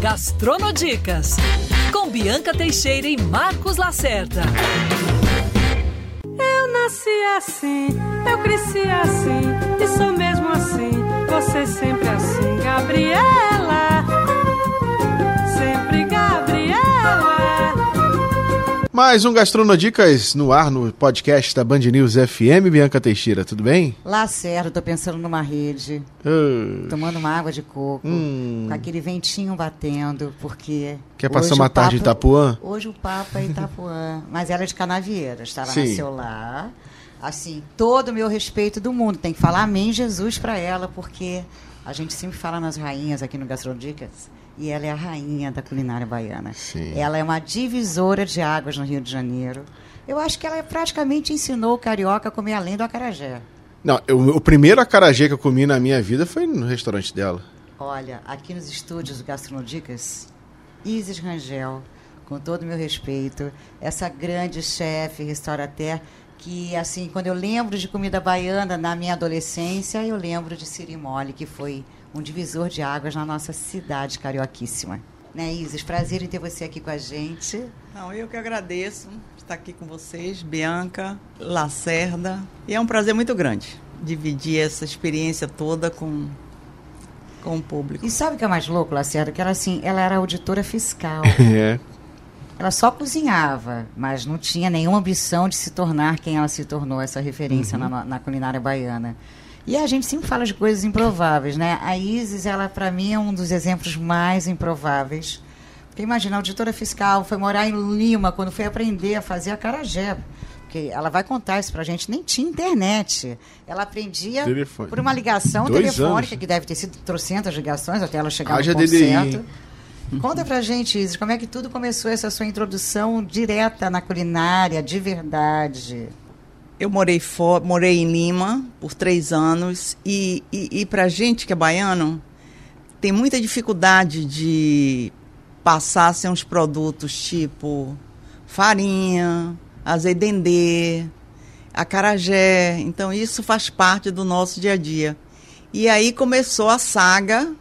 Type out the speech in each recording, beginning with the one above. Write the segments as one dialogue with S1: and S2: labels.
S1: Gastronodicas, com Bianca Teixeira e Marcos Lacerda.
S2: Eu nasci assim, eu cresci assim, e sou mesmo assim, você sempre assim, Gabriela.
S3: Mais um Gastronodicas no ar no podcast da Band News FM. Bianca Teixeira, tudo bem?
S4: Lacerda, tô pensando numa rede,
S3: Ah,
S4: tomando uma água de coco,
S3: Hum.
S4: com aquele ventinho batendo, porque.
S3: Quer passar uma tarde em Itapuã?
S4: Hoje o papo é Itapuã, mas ela é de Canavieira, está lá
S3: Sim.
S4: nasceu lá. Assim, todo o meu respeito do mundo. Tem que falar amém Jesus para ela, porque a gente sempre fala nas rainhas aqui no Gastrodicas. E ela é a rainha da culinária baiana.
S3: Sim.
S4: Ela é uma divisora de águas no Rio de Janeiro. Eu acho que ela praticamente ensinou o carioca a comer além do acarajé.
S3: Não, eu- o primeiro acarajé que eu comi na minha vida foi no restaurante dela.
S4: Olha, aqui nos estúdios do Gastronodicas, Isis Rangel, com todo o meu respeito, essa grande chefe, restaurateur, que, assim, quando eu lembro de comida baiana na minha adolescência, eu lembro de Sirimole, que foi um divisor de águas na nossa cidade carioquíssima. Né, Isis? Prazer em ter você aqui com a gente.
S5: Não, eu que agradeço estar aqui com vocês, Bianca, Lacerda. E é um prazer muito grande dividir essa experiência toda com, com o público.
S4: E sabe o que é mais louco, Lacerda? Que ela, assim, ela era auditora fiscal.
S3: É.
S4: Ela só cozinhava, mas não tinha nenhuma ambição de se tornar quem ela se tornou, essa referência
S3: Uhum.
S4: na, na culinária baiana. E a gente sempre fala de coisas improváveis, né? A Isis, ela para mim é um dos exemplos mais improváveis. Porque imagina, a auditora fiscal foi morar em Lima quando foi aprender a fazer acarajé. Porque ela vai contar isso pra gente, nem tinha internet. Ela aprendia
S3: Telefone.
S4: por uma ligação
S3: Dois
S4: telefônica,
S3: anos.
S4: que deve ter sido trocentas ligações até ela chegar
S3: Haja
S4: no ponto
S3: DDI?
S4: Conta pra gente, Isis, como é que tudo começou essa sua introdução direta na culinária, de verdade?
S5: Eu morei, fo morei em Lima por três anos e, e, e para gente que é baiano, tem muita dificuldade de passar sem uns produtos tipo farinha, azedendê, acarajé. Então isso faz parte do nosso dia a dia. E aí começou a saga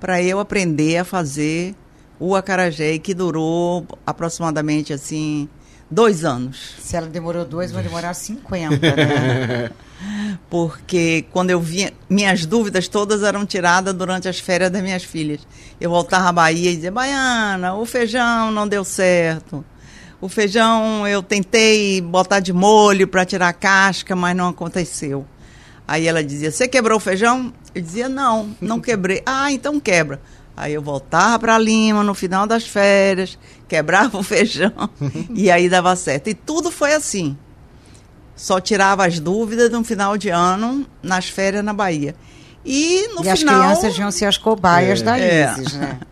S5: para eu aprender a fazer o acarajé, que durou aproximadamente assim dois anos.
S4: Se ela demorou dois, vai demorar 50, né?
S5: porque quando eu vinha, minhas dúvidas todas eram tiradas durante as férias das minhas filhas. Eu voltava à Bahia e dizia, Baiana, o feijão não deu certo. O feijão eu tentei botar de molho para tirar a casca, mas não aconteceu. Aí ela dizia, você quebrou o feijão? Eu dizia, não, não quebrei. ah, então quebra. Aí eu voltava para Lima no final das férias, quebrava o feijão e aí dava certo. E tudo foi assim só tirava as dúvidas no final de ano, nas férias na Bahia. E no
S4: e as
S5: final.
S4: crianças iam ser as cobaias da
S5: É.
S4: Isis, né?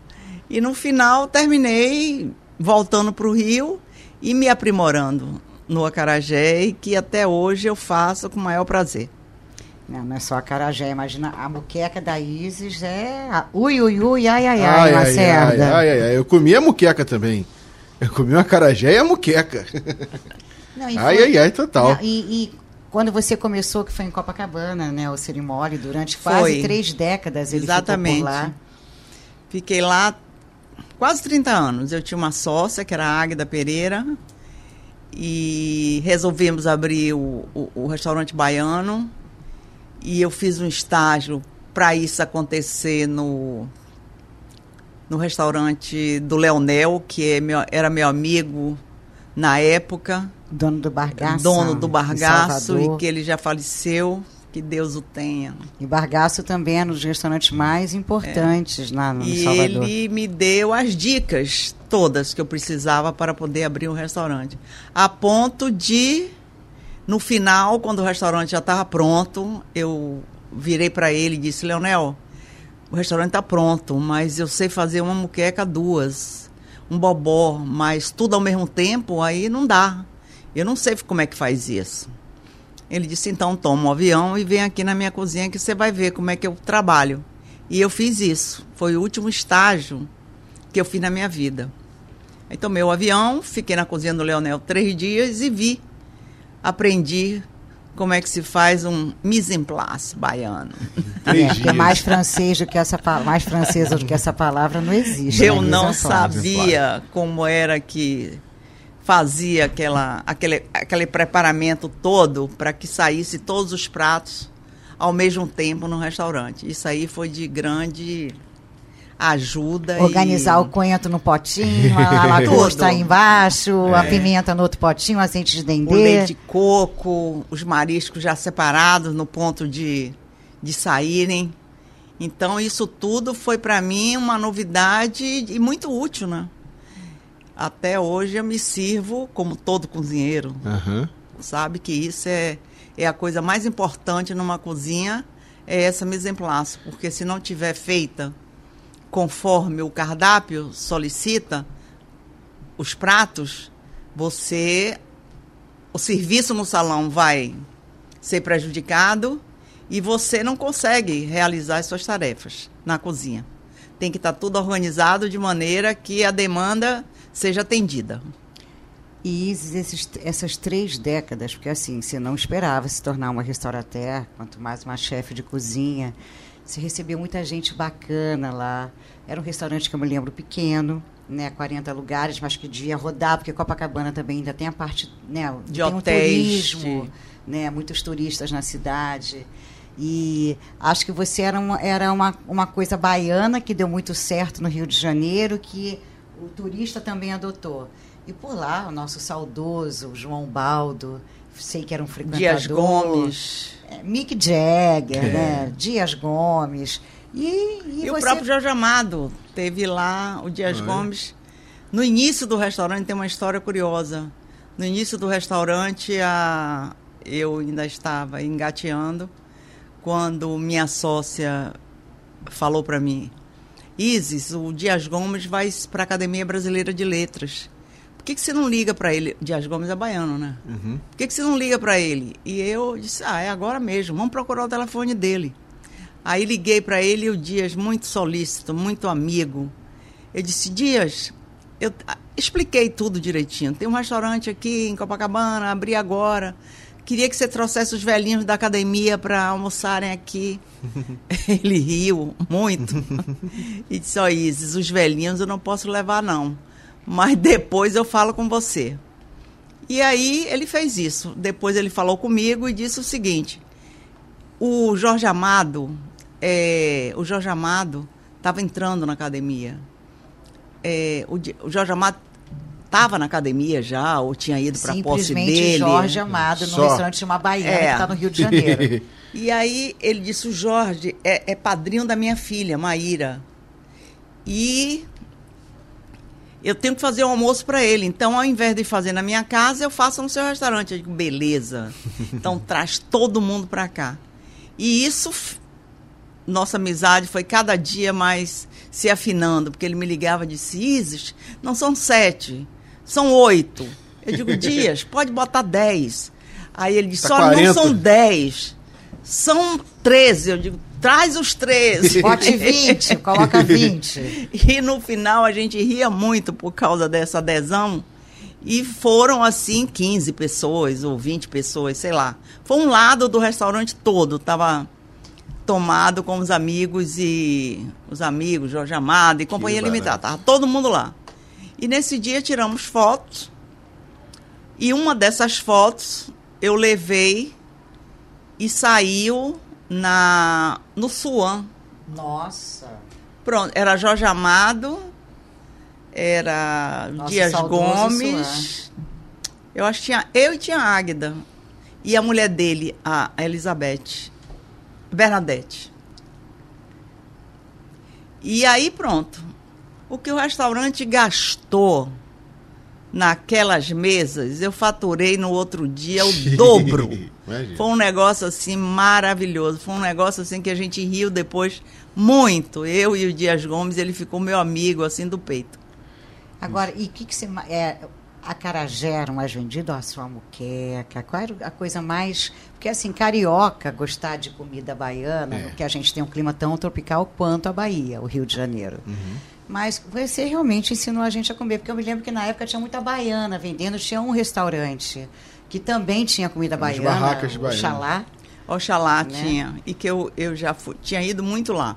S5: E no final terminei voltando para o Rio e me aprimorando no acarajé, que até hoje eu faço com o maior prazer.
S4: Não, não é só a carajé, imagina, a muqueca da Isis é... a- Ui, ui, ui, ai, ai, ai,
S3: Ai, ai, ai,
S4: Lacerda.
S3: ai, ai, ai. Eu comi a muqueca também. Eu comi o acarajé e a muqueca.
S4: Não, e
S3: Ai,
S4: foi-
S3: ai, ai, total.
S4: Não, e, e quando você começou, que foi em Copacabana, né, o Cerimole, durante quase
S5: Foi.
S4: três décadas ele
S5: Exatamente.
S4: ficou por lá.
S5: Fiquei lá quase 30 anos. Eu tinha uma sócia, que era a Águida Pereira, e resolvemos abrir o, o, o restaurante baiano. E eu fiz um estágio para isso acontecer no, no restaurante do Leonel, que é meu- era meu amigo na época,
S4: Dono do Bargaço.
S5: dono do Bargaço, e que ele já faleceu, que Deus o tenha.
S4: E Bargaço também é um dos restaurantes mais importantes lá no
S5: E
S4: Salvador.
S5: ele me deu as dicas todas que eu precisava para poder abrir um restaurante. A ponto de, no final, quando o restaurante já estava pronto, eu virei para ele e disse: Leonel, o restaurante está pronto, mas eu sei fazer uma muqueca duas, um bobó, mas tudo ao mesmo tempo, aí não dá. Eu não sei como é que faz isso. Ele disse: então toma um avião e vem aqui na minha cozinha que você vai ver como é que eu trabalho. E eu fiz isso. Foi o último estágio que eu fiz na minha vida. Aí tomei o avião, fiquei na cozinha do Leonel três dias e vi. Aprendi como é que se faz um mise en place baiano.
S4: É, porque
S3: dias.
S4: mais francês do que essa mais francesa do que essa palavra não existe.
S5: Eu
S4: né?
S5: não sabia como era que fazia aquela, aquele, aquele preparamento todo para que saísse todos os pratos ao mesmo tempo no restaurante. Isso aí foi de grande ajuda.
S4: Organizar
S5: e...
S4: o coentro no potinho, a lagosta embaixo, a pimenta no outro potinho, o azeite de
S5: o
S4: dendê.
S5: leite de coco, os mariscos já separados no ponto de, de saírem. Então, isso tudo foi para mim uma novidade e muito útil, né? Até hoje eu me sirvo como todo cozinheiro,
S3: Aham.
S5: sabe? Que isso é, é a coisa mais importante numa cozinha, é essa mise en place. Porque se não tiver feita conforme o cardápio solicita, os pratos, você o serviço no salão vai ser prejudicado e você não consegue realizar as suas tarefas na cozinha. Tem que estar tudo organizado de maneira que a demanda seja atendida.
S4: E esses- essas três décadas, porque assim, você não esperava se tornar uma restaurateur, quanto mais uma chefe de cozinha. Você recebeu muita gente bacana lá. Era um restaurante que eu me lembro pequeno, né, 40 lugares, mas que dia rodar, porque Copacabana também ainda tem a parte, né,
S5: De
S4: tem um
S5: hotéis,
S4: turismo,
S5: de-
S4: né, muitos turistas na cidade. E acho que você era, uma, era uma, uma coisa baiana que deu muito certo no Rio de Janeiro, que o turista também adotou. E por lá, o nosso saudoso João Baldo, sei que era um frequentador.
S5: Dias Gomes.
S4: é, Mick Jagger, né? Dias Gomes. E, e
S5: E, o
S4: você-
S5: próprio Jorge Amado teve lá, o Dias
S3: é?
S5: Gomes. No início do restaurante tem uma história curiosa. No início do restaurante, a, eu ainda estava engateando quando minha sócia falou para mim: Isis, o Dias Gomes vai para a Academia Brasileira de Letras. Por que, que você não liga para ele? Dias Gomes é baiano, né?
S3: Uhum.
S5: Por que, que você não liga para ele? E eu disse: Ah, é agora mesmo, vamos procurar o telefone dele. Aí liguei para ele e o Dias, muito solícito, muito amigo. Eu disse: Dias, eu ah, expliquei tudo direitinho. Tem um restaurante aqui em Copacabana, abri agora. Queria que você trouxesse os velhinhos da academia para almoçarem aqui. Ele riu muito e disse: Ó, Isis, os velhinhos eu não posso levar, não. Mas depois eu falo com você. E aí ele fez isso. Depois ele falou comigo e disse o seguinte: o Jorge Amado, é, o Jorge Amado estava entrando na academia. É, o, o Jorge Amado estava na academia já, ou tinha ido para a posse
S4: simplesmente
S5: dele.
S4: Jorge Amado no
S3: Só.
S4: restaurante de uma baiana
S5: É.
S4: que está no Rio de Janeiro.
S5: E aí ele disse: o Jorge é, é padrinho da minha filha, Maíra. E eu tenho que fazer o almoço para ele. Então, ao invés de fazer na minha casa, eu faço no seu restaurante. Eu digo, beleza. Então, traz todo mundo para cá. E isso, nossa amizade foi cada dia mais se afinando, porque ele me ligava e disse: Isis, não são sete, são oito. Eu digo, Dias, pode botar dez. Aí ele disse:
S3: Tá
S5: olha,
S3: 40.
S5: não são dez, são treze. Eu digo, traz os treze.
S4: Bote 20, coloca 20.
S5: E no final a gente ria muito por causa dessa adesão. E foram assim 15 pessoas ou 20 pessoas, sei lá. Foi um lado do restaurante todo, estava tomado com os amigos e os amigos, Jorge Amado e Companhia. Limitada. Tava todo mundo lá. E nesse dia tiramos fotos. E uma dessas fotos eu levei e saiu na no Suan,
S4: Nossa.
S5: Pronto, era Jorge Amado, era
S4: Nosso
S5: Dias Gomes. Eu acho que tinha eu e tinha a Águida. E a mulher dele, a Elizabeth. Bernadette. E aí pronto. O que o restaurante gastou naquelas mesas, eu faturei no outro dia o dobro. Foi um negócio assim maravilhoso. Foi um negócio assim que a gente riu depois muito. Eu e o Dias Gomes, ele ficou meu amigo assim do peito.
S4: Agora, e o que, que você. É, a carajé era mais vendido, a sua muqueca? Qual era a coisa mais. Porque, assim, carioca gostar de comida baiana,
S3: É.
S4: porque a gente tem um clima tão tropical quanto a Bahia, o Rio de Janeiro.
S3: Uhum.
S4: Mas você realmente ensinou a gente a comer, porque eu me lembro que na época tinha muita baiana vendendo, tinha um restaurante que também tinha comida
S3: As
S4: baiana,
S3: barracas baianas.
S4: Oxalá.
S5: Oxalá
S4: Né?
S5: tinha. E que eu, eu já fui- tinha ido muito lá.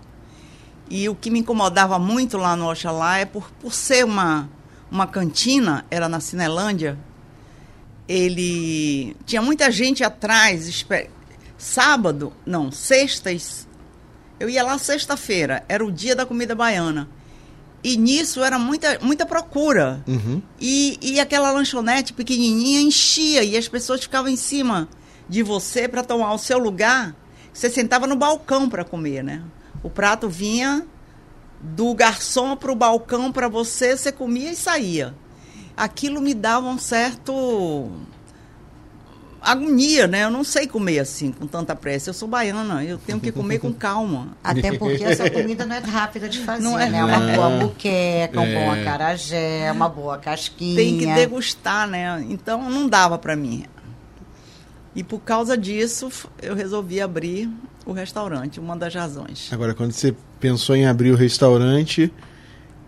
S5: E o que me incomodava muito lá no Oxalá é por, por ser uma, uma cantina, era na Cinelândia, ele tinha muita gente atrás. espe- Sábado, não, sextas. Eu ia lá sexta-feira, era o dia da comida baiana. E nisso era muita, muita procura.
S3: Uhum.
S5: E, e aquela lanchonete pequenininha enchia e as pessoas ficavam em cima de você para tomar o seu lugar. Você sentava no balcão para comer, né? O prato vinha do garçom para o balcão para você, você comia e saía. Aquilo me dava um certo agonia, né? Eu não sei comer assim com tanta pressa. Eu sou baiana, eu tenho que comer com calma.
S4: Até porque essa comida não é rápida de fazer,
S5: Não é
S4: né? Uma
S3: Não.
S4: boa muqueca, um
S3: É.
S4: bom acarajé, uma boa casquinha.
S5: tem que degustar, né? Então não dava para mim. E por causa disso, eu resolvi abrir o restaurante, uma das razões.
S3: Agora, quando você pensou em abrir o restaurante,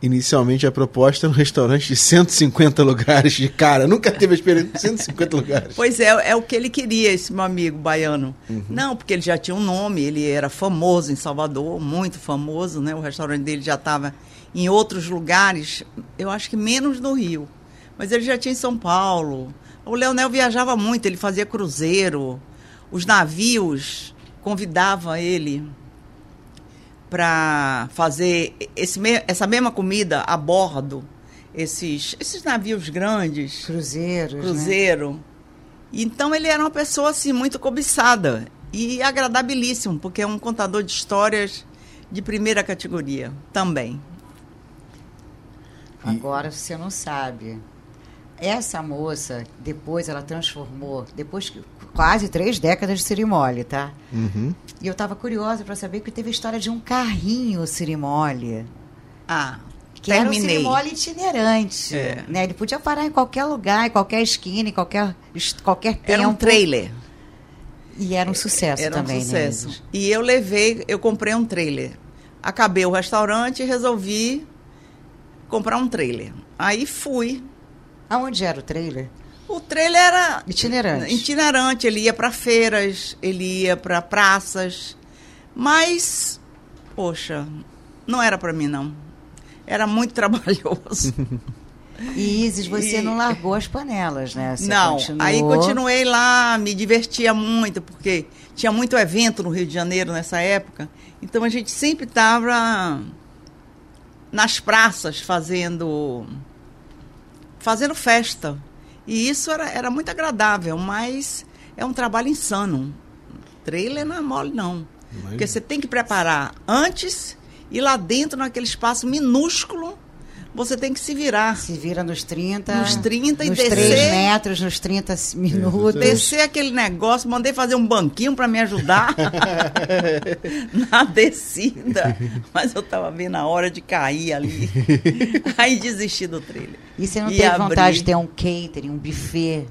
S3: inicialmente a proposta era um restaurante de 150 lugares de cara. Nunca teve a experiência de 150 lugares.
S5: Pois é, é o que ele queria, esse meu amigo baiano. Não, porque ele já tinha um nome, ele era famoso em Salvador, muito famoso, né? O restaurante dele já estava em outros lugares, eu acho que menos no Rio. Mas ele já tinha em São Paulo. O Leonel viajava muito, ele fazia cruzeiro. Os navios convidavam ele para fazer esse, essa mesma comida a bordo. Esses, esses navios grandes
S4: Cruzeiros, né?
S5: cruzeiro. Então ele era uma pessoa assim muito cobiçada e agradabilíssimo, porque é um contador de histórias de primeira categoria também.
S4: Agora você não sabe. Essa moça, depois ela transformou, depois que quase três décadas de cirimole, tá?
S3: Uhum.
S4: E eu estava curiosa para saber que teve a história de um carrinho cirimole.
S5: Ah,
S4: Que era um
S5: terminei.
S4: cirimole itinerante.
S5: É.
S4: Né? Ele podia parar em qualquer lugar, em qualquer esquina, em qualquer, qualquer tempo.
S5: Era um trailer.
S4: E era um sucesso
S5: Era
S4: também,
S5: um sucesso.
S4: né?
S5: E eu levei, eu comprei um trailer. Acabei o restaurante e resolvi comprar um trailer. Aí fui.
S4: Aonde era o trailer?
S5: O trailer era
S4: Itinerante.
S5: itinerante, ele ia para feiras, ele ia para praças, mas poxa, não era para mim não. Era muito trabalhoso.
S4: E Isis, você
S5: E-
S4: não largou as panelas, né? Você
S5: não,
S4: continuou.
S5: aí continuei lá, me divertia muito, porque tinha muito evento no Rio de Janeiro nessa época. Então a gente sempre estava nas praças fazendo fazendo festa. E isso era, era muito agradável, mas é um trabalho insano. Trailer não é mole, não. Porque você tem que preparar antes e lá dentro, naquele espaço minúsculo, você tem que se virar.
S4: Se vira nos 30.
S5: Nos 30 e
S4: nos
S5: descer.
S4: 3 metros, nos 30 minutos.
S5: Descer aquele negócio, mandei fazer um banquinho para me ajudar na descida. Mas eu tava vendo a hora de cair ali. Aí desisti do trailer.
S4: E você não
S5: E
S4: teve
S5: abri.
S4: vontade de ter um catering, um buffet?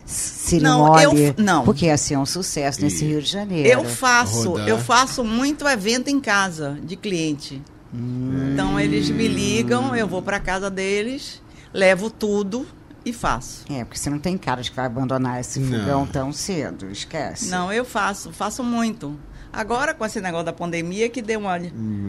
S5: Não,
S4: Cirimole?
S5: eu- não.
S4: Porque ia ser um sucesso nesse
S3: E-
S4: Rio de Janeiro.
S5: Eu faço,
S3: Rodar.
S5: eu faço muito evento em casa de cliente. Então eles me ligam, eu vou para casa deles, levo tudo e faço.
S4: É, porque você não tem cara de que vai abandonar esse
S3: Não.
S4: fogão tão cedo, esquece.
S5: Não, eu faço, faço muito. Agora, com esse negócio da pandemia, que deu uma,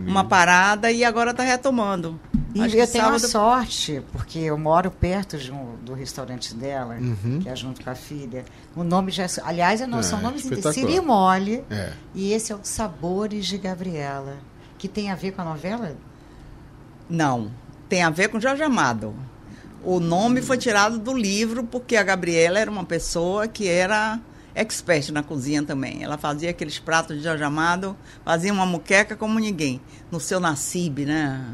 S5: uma parada e agora está retomando.
S4: E
S5: Acho
S4: eu
S5: que
S4: tenho
S5: sábado-
S4: sorte, porque eu moro perto de um- do restaurante dela,
S3: Uhum.
S4: que é junto com a filha. O nome já. é- Aliás, não,
S3: Ah,
S4: são nomes
S3: espetacular.
S4: Cirimole.
S3: É.
S4: E esse é o Sabores de Gabriela. Que tem a ver com a novela?
S5: Não, tem a ver com Jorge Amado. O nome foi tirado do livro porque a Gabriela era uma pessoa que era expert na cozinha também. Ela fazia aqueles pratos de Jorge Amado, fazia uma muqueca como ninguém, no seu nascibe, né?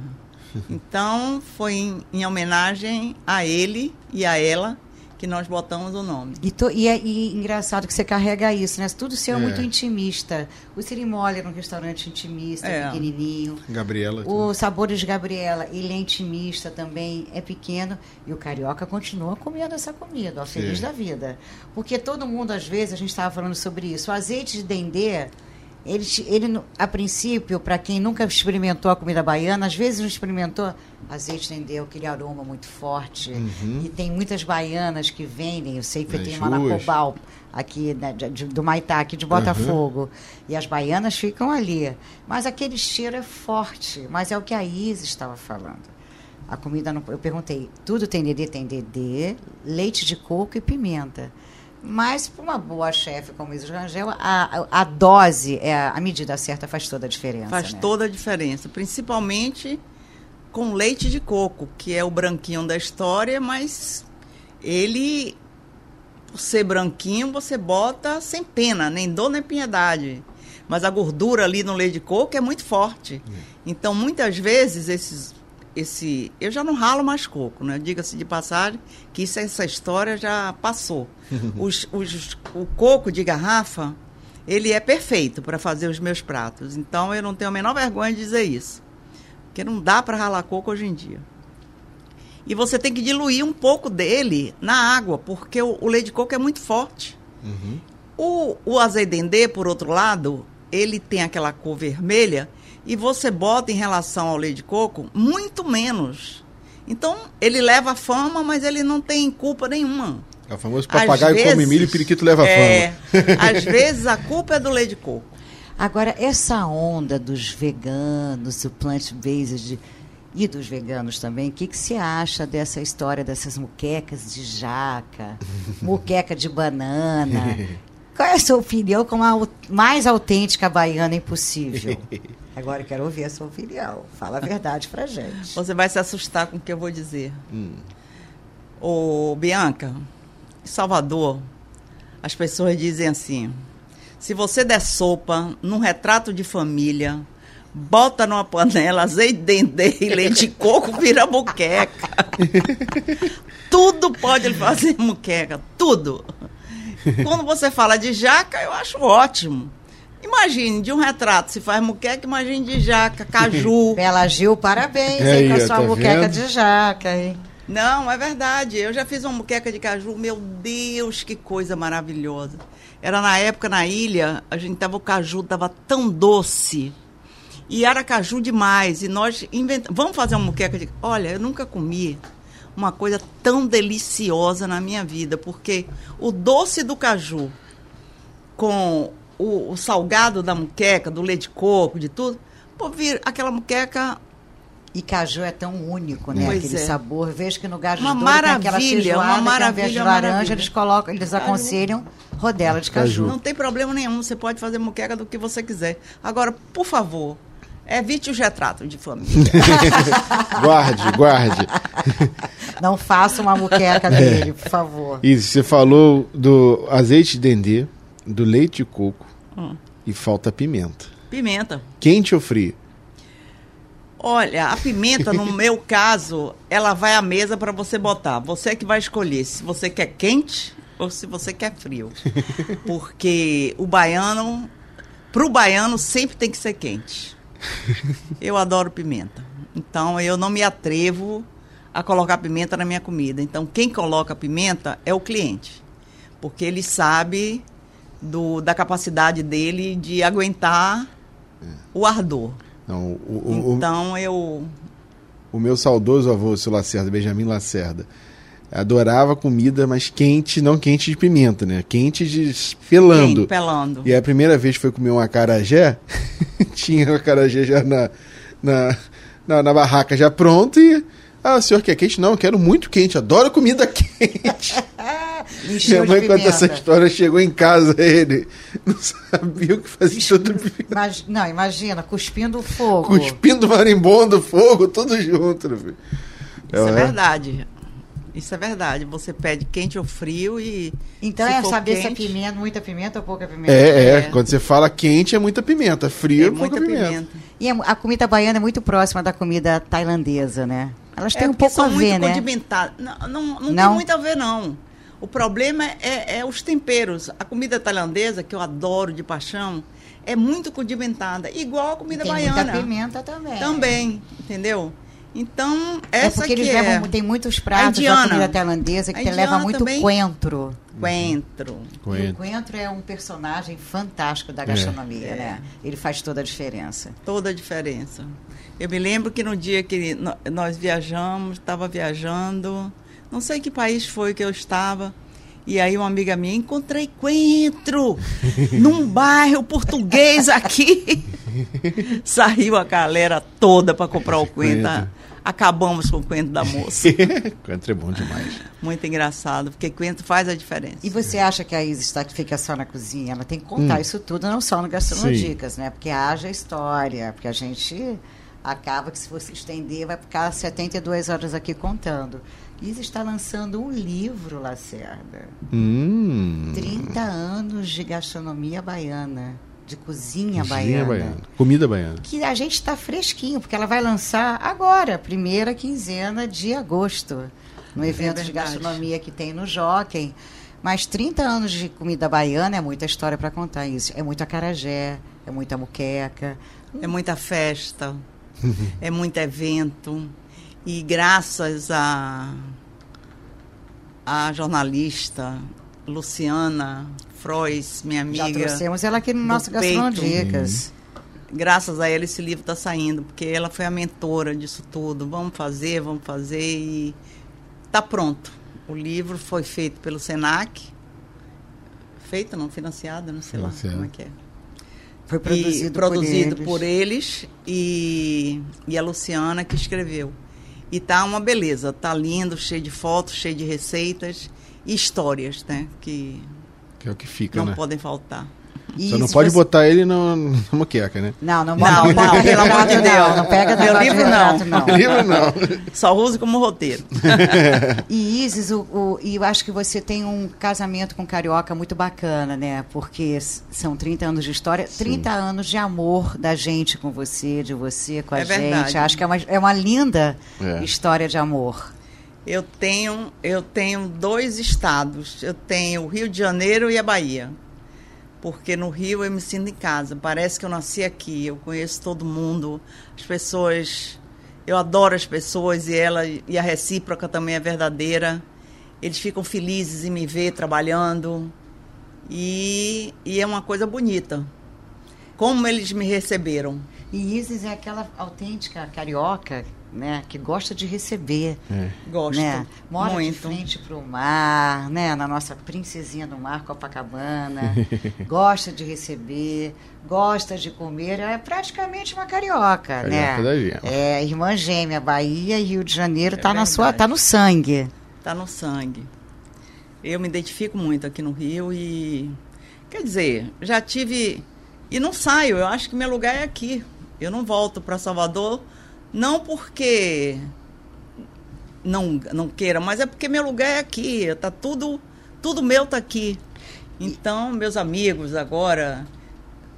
S5: Então, foi em, em homenagem a ele e a ela que nós botamos o nome.
S4: E, to- e é e engraçado que você carrega isso, né? Tudo seu é,
S3: É.
S4: muito intimista. O Cirimole era um restaurante intimista,
S5: É.
S4: pequenininho.
S3: Gabriela.
S4: O Sabores de Gabriela, ele é intimista também, é pequeno. E o carioca continua comendo essa comida, ó, feliz
S3: Sim.
S4: da vida. Porque todo mundo, às vezes, a gente estava falando sobre isso. O azeite de dendê Ele, ele a princípio, para quem nunca experimentou a comida baiana, às vezes não experimentou, azeite entendeu aquele aroma muito forte. E tem muitas baianas que vendem, eu sei que tem uma na. Cobal, aqui né, de- do Maitá, aqui de Botafogo. E as baianas ficam ali. Mas aquele cheiro é forte, mas é o que a Isa estava falando. A comida, não, eu perguntei, tudo tem dedê? Tem dedê, leite de coco e pimenta. Mas para uma boa chefe como Isa Rangel, a, a, a dose, é a, a medida certa faz toda a diferença.
S5: Faz
S4: né?
S5: toda a diferença, principalmente com leite de coco, que é o branquinho da história, mas ele, por ser branquinho, você bota sem pena, nem dor nem piedade. Mas a gordura ali no leite de coco é muito forte. Então, muitas vezes, esses, esse. Eu já não ralo mais coco, né? Diga-se de passagem que isso, essa história já passou. Os- os- o coco de garrafa, ele é perfeito para fazer os meus pratos. Então, eu não tenho a menor vergonha de dizer isso. Porque não dá para ralar coco hoje em dia. E você tem que diluir um pouco dele na água, porque o, o leite de coco é muito forte. O, o azeitendê, por outro lado, ele tem aquela cor vermelha e você bota em relação ao leite de coco muito menos. Então, ele leva fama, mas ele não tem culpa nenhuma.
S3: É o famoso papagaio come
S5: vezes-
S3: milho e periquito leva
S5: é,
S3: fama.
S5: Às vezes a culpa é do leite de coco.
S4: Agora, essa onda dos veganos, do plant-based e dos veganos também, o que, que você acha dessa história dessas muquecas de jaca, muqueca de banana? Qual é a sua opinião como a mais autêntica baiana impossível? Agora eu quero ouvir a sua opinião. Fala a verdade pra gente.
S5: Você vai se assustar com o que eu vou dizer. Ô, Bianca, em Salvador, as pessoas dizem assim: se você der sopa num retrato de família, bota numa panela azeite de dendê e leite de coco, vira muqueca. tudo pode fazer muqueca, tudo. Quando você fala de jaca, eu acho ótimo. Imagine, de um retrato se faz muqueca, imagine de jaca, caju.
S4: Bela Gil, parabéns
S3: É
S4: hein, com
S3: aí,
S4: a sua
S3: tá
S4: muqueca
S3: vendo?
S4: de jaca, hein?
S5: Não, é verdade. Eu já fiz uma muqueca de caju. Meu Deus, que coisa maravilhosa. Era na época na ilha, a gente tava o caju tava tão doce. E era caju demais. E nós inventamos. Vamos fazer uma muqueca de. Olha, eu nunca comi uma coisa tão deliciosa na minha vida, porque o doce do caju com o, o salgado da muqueca, do leite de coco, de tudo, pô, vir aquela muqueca
S4: E caju é tão único, né?
S5: Pois
S4: Aquele
S5: é.
S4: sabor. Vejo que no Gás
S5: Uma
S4: de Douro tem aquela
S5: maravilha,
S4: feijoada,
S5: uma
S4: que ao invés
S5: maravilha,
S4: de
S5: uma
S4: laranja,
S5: maravilha.
S4: eles colocam, eles
S5: Caju.
S4: aconselham rodela de
S3: Caju.
S4: caju.
S5: Não tem problema nenhum, você pode fazer muqueca do que você quiser. Agora, por favor, evite os retratos de família.
S3: Guarde, guarde.
S4: Não faça uma
S3: É.
S4: muqueca dele, por favor.
S3: Isso, você falou do azeite de dendê, do leite de coco
S5: Hum.
S3: e falta pimenta.
S5: Pimenta.
S3: Quente ou frio?
S5: Olha, a pimenta, no meu caso, ela vai à mesa para você botar. Você é que vai escolher se você quer quente ou se você quer frio. Porque o baiano, pro baiano, sempre tem que ser quente. Eu adoro pimenta. Então, eu não me atrevo a colocar pimenta na minha comida. Então, quem coloca pimenta é o cliente. Porque ele sabe do, da capacidade dele de aguentar o ardor.
S3: Não, o, o- o-
S5: Então, eu
S3: o meu saudoso avô, o seu Lacerda, Benjamin Lacerda, adorava comida, mas quente, não quente de pimenta, né? Quente de pelando.
S5: Sim, pelando.
S3: E a primeira vez que foi comer um acarajé, tinha o acarajé já na, na, na, na barraca já pronto e... Ah, o senhor quer quente? Não, eu quero muito quente, adoro comida quente. Minha mãe conta essa história, chegou em casa, ele não sabia o que fazer, tudo
S4: Mas, não, imagina, cuspindo fogo.
S3: cuspindo marimbondo, fogo, tudo junto. meu filho.
S5: Isso é
S3: É.
S5: verdade. Isso é verdade. Você pede quente ou frio e.
S4: Então
S5: se
S4: é saber se é
S5: quente,
S4: pimenta, muita pimenta ou pouca pimenta.
S3: É, é,
S5: É.
S3: quando você fala quente é muita pimenta, frio
S5: É
S3: é pouca
S5: muita
S3: pimenta.
S5: pimenta.
S4: E a comida baiana é muito próxima da comida tailandesa, né? Elas têm
S5: é
S4: um pouco a ver,
S5: muito
S4: né?
S5: condimentadas. Não, não, não, tem
S4: Não?
S5: muito a ver, não. O problema é, é os temperos. A comida tailandesa, que eu adoro de paixão, é muito condimentada. Igual a comida
S4: Tem
S5: baiana.
S4: muita pimenta também.
S5: Também, entendeu? Então,
S4: É
S5: essa
S4: porque eles
S5: que
S4: levam,
S5: é.
S4: mu- tem muitos pratos da
S5: indiana.
S4: comida tailandesa que leva muito
S5: também.
S4: coentro.
S5: Coentro.
S4: E o
S3: Coentro.
S4: coentro é um personagem fantástico da gastronomia,
S5: É.
S4: né? Ele faz toda a diferença.
S5: Toda a diferença. Eu me lembro que no dia que nós viajamos, estava viajando, não sei que país foi que eu estava, e aí uma amiga minha, encontrei coentro num bairro português aqui. Saiu a galera toda para comprar o coentro. Acabamos com o coentro da moça.
S3: Coentro é bom demais.
S5: Muito engraçado, porque coentro faz a diferença.
S4: E você acha que a Isis tá, fica só na cozinha? Ela tem que contar isso tudo, não só no Gastronodicas, né? Porque haja história, porque a gente acaba que se você estender vai ficar 72 horas aqui contando. Isis está lançando um livro, Lacerda.
S3: Hum.
S4: 30 anos de gastronomia baiana, de cozinha,
S3: Cozinha
S4: baiana.
S3: baiana. Comida baiana.
S4: Que a gente está fresquinho, porque ela vai lançar agora, primeira quinzena de agosto, no evento de
S5: É
S4: gastronomia que tem no Jockey. Mas 30 anos de comida baiana é muita história para contar isso. É muito acarajé, é muita muqueca.
S5: É muita festa, é muito evento. E graças a, a jornalista Luciana Frois, minha
S4: Já
S5: amiga,
S4: trouxemos ela aqui no nosso
S5: peito.
S4: Gastronodicas.
S5: graças a ela esse livro está saindo, porque ela foi a mentora disso tudo. Vamos fazer, vamos fazer e está pronto. O livro foi feito pelo Senac, feito não financiado, não sei lá
S3: Financiado.
S5: como é que é.
S4: Foi
S5: E
S4: produzido,
S5: produzido
S4: por,
S5: por
S4: eles.
S5: eles, e, e a Luciana que escreveu. E tá uma beleza, tá lindo, cheio de fotos, cheio de receitas e histórias, né? Que
S3: Que é o que fica,
S5: não
S3: né?
S5: podem faltar.
S4: E
S3: Só não pode
S4: você-
S3: botar ele no, na moqueca, né?
S4: Não, não,
S5: Não,
S4: bota
S5: não, pelo amor de Deus.
S4: Não, não pega
S5: Meu livro, não.
S4: retrato, não.
S3: Livro não.
S5: Só use como roteiro.
S4: E Isis, o, o- e eu acho que você tem um casamento com carioca muito bacana, né? Porque são 30 anos de história, 30 anos de amor da gente com você, de você com a
S5: É
S4: gente.
S5: verdade.
S4: Acho que é uma, é uma linda
S3: É.
S4: história de amor.
S5: Eu tenho, eu tenho dois estados. Eu tenho o Rio de Janeiro e a Bahia. Porque no Rio eu me sinto em casa. Parece que eu nasci aqui. Eu conheço todo mundo. As pessoas. Eu adoro as pessoas e ela e a recíproca também é verdadeira. Eles ficam felizes em me ver trabalhando. E, e é uma coisa bonita. Como eles me receberam.
S4: E Isis é aquela autêntica carioca, né? Que gosta de receber.
S3: É.
S5: Gosto.
S4: né? Mora
S5: muito.
S4: de frente para o mar, né? Na nossa princesinha do mar, Copacabana. gosta de receber, gosta de comer. É praticamente uma carioca,
S3: Carioca
S4: né?
S3: da gema.
S4: É irmã gêmea, Bahia e Rio de Janeiro
S5: É
S4: tá na sua, tá no sangue.
S5: Tá no sangue. Eu me identifico muito aqui no Rio e. Quer dizer, já tive. E não saio, eu acho que meu lugar é aqui. Eu não volto para Salvador, não porque não, não queira, mas é porque meu lugar é aqui. Tá tudo, tudo meu tá aqui. Então, meus amigos agora,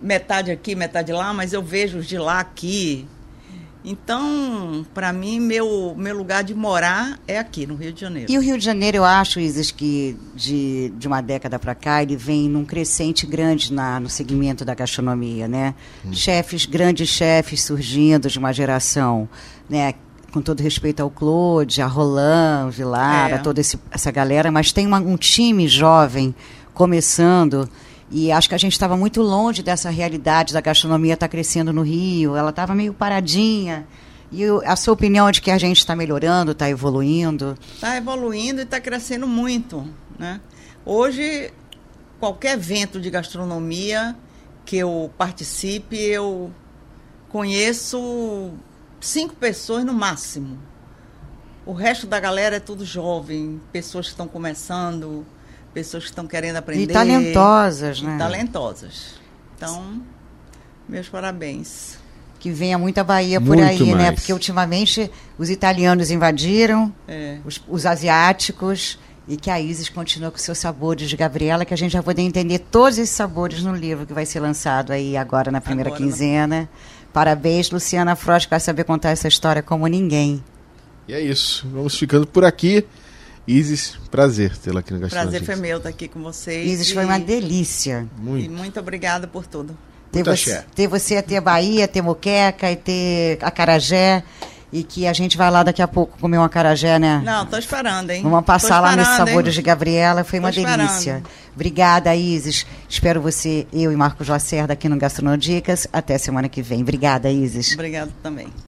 S5: metade aqui, metade lá, mas eu vejo os de lá aqui. Então, para mim, meu, meu lugar de morar é aqui, no Rio de Janeiro.
S4: E o Rio de Janeiro, eu acho, Isis, que de, de uma década para cá, ele vem num crescente grande na, no segmento da gastronomia, né? Chefes, grandes chefes surgindo de uma geração, né? Com todo respeito ao Claude, a Roland, Vilara,
S5: É.
S4: toda esse- essa galera, mas tem uma- um time jovem começando e acho que a gente estava muito longe dessa realidade da gastronomia estar crescendo no Rio, ela estava meio paradinha. E a sua opinião é de que a gente está melhorando, está evoluindo?
S5: Está evoluindo e está crescendo muito. Né? Hoje, qualquer evento de gastronomia que eu participe, eu conheço cinco pessoas no máximo. O resto da galera é tudo jovem, pessoas que estão começando, pessoas que estão querendo aprender.
S4: E talentosas,
S5: E
S4: né?
S5: talentosas. Então, meus parabéns.
S4: Que venha muita Bahia por
S3: Muito
S4: aí, né?
S3: mais.
S4: Porque ultimamente os italianos invadiram,
S5: É.
S4: os, os asiáticos, e que a Isis continua com seus sabores de Gabriela, que a gente já vai poder entender todos esses sabores no livro que vai ser lançado aí agora na primeira
S5: Agora, na-
S4: quinzena. Parabéns, Luciana Frost, que vai saber contar essa história como ninguém.
S3: E é isso. Vamos ficando por aqui. Isis, prazer tê-la aqui no
S5: Prazer
S3: Gastronodicas.
S5: foi meu estar aqui com vocês.
S4: Isis
S5: e-
S4: foi uma delícia.
S5: E
S3: Muito.
S5: muito obrigada por tudo.
S4: Ter você, ter você, ter Bahia, ter Moqueca e ter Acarajé. E que a gente vai lá daqui a pouco comer um acarajé, né?
S5: Não, tô esperando, hein?
S4: Vamos passar lá nos sabores
S5: hein?
S4: de Gabriela, foi uma
S5: Tô esperando.
S4: delícia. Obrigada, Isis. Espero você, eu e Marcos Lacerda aqui no Gastronodicas. Até semana que vem. Obrigada, Isis.
S5: Obrigado também.